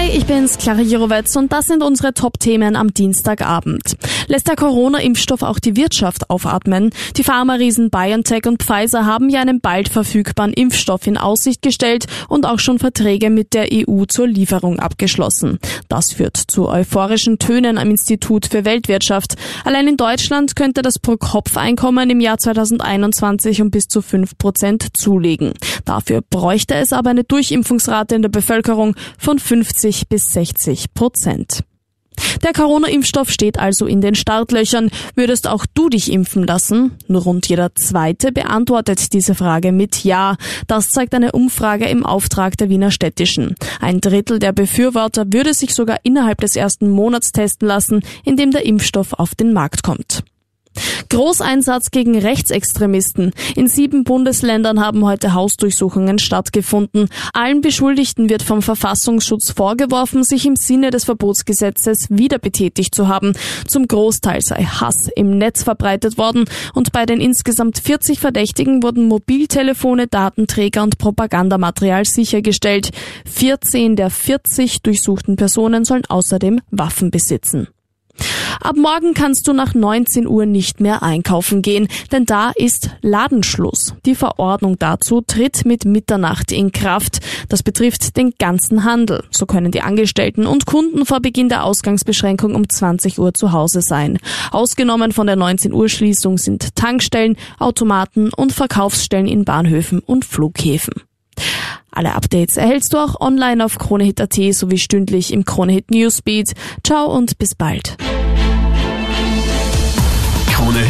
Hi, ich bin's, Clara Jirovetz und das sind unsere Top-Themen am Dienstagabend. Lässt der Corona-Impfstoff auch die Wirtschaft aufatmen? Die Pharma-Riesen BioNTech und Pfizer haben ja einen bald verfügbaren Impfstoff in Aussicht gestellt und auch schon Verträge mit der EU zur Lieferung abgeschlossen. Das führt zu euphorischen Tönen am Institut für Weltwirtschaft. Allein in Deutschland könnte das Pro-Kopf-Einkommen im Jahr 2021 um bis zu 5 Prozent zulegen. Dafür bräuchte es aber eine Durchimpfungsrate in der Bevölkerung von 50 bis 60 Prozent. Der Corona-Impfstoff steht also in den Startlöchern. Würdest auch du dich impfen lassen? Nur rund jeder Zweite beantwortet diese Frage mit Ja. Das zeigt eine Umfrage im Auftrag der Wiener Städtischen. Ein Drittel der Befürworter würde sich sogar innerhalb des ersten Monats testen lassen, in dem der Impfstoff auf den Markt kommt. Großeinsatz gegen Rechtsextremisten. In sieben Bundesländern haben heute Hausdurchsuchungen stattgefunden. Allen Beschuldigten wird vom Verfassungsschutz vorgeworfen, sich im Sinne des Verbotsgesetzes wieder betätigt zu haben. Zum Großteil sei Hass im Netz verbreitet worden und bei den insgesamt 40 Verdächtigen wurden Mobiltelefone, Datenträger und Propagandamaterial sichergestellt. 14 der 40 durchsuchten Personen sollen außerdem Waffen besitzen. Ab morgen kannst du nach 19 Uhr nicht mehr einkaufen gehen, denn da ist Ladenschluss. Die Verordnung dazu tritt mit Mitternacht in Kraft. Das betrifft den ganzen Handel. So können die Angestellten und Kunden vor Beginn der Ausgangsbeschränkung um 20 Uhr zu Hause sein. Ausgenommen von der 19 Uhr Schließung sind Tankstellen, Automaten und Verkaufsstellen in Bahnhöfen und Flughäfen. Alle Updates erhältst du auch online auf KroneHit.at sowie stündlich im KroneHit Newsbeat. Ciao und bis bald.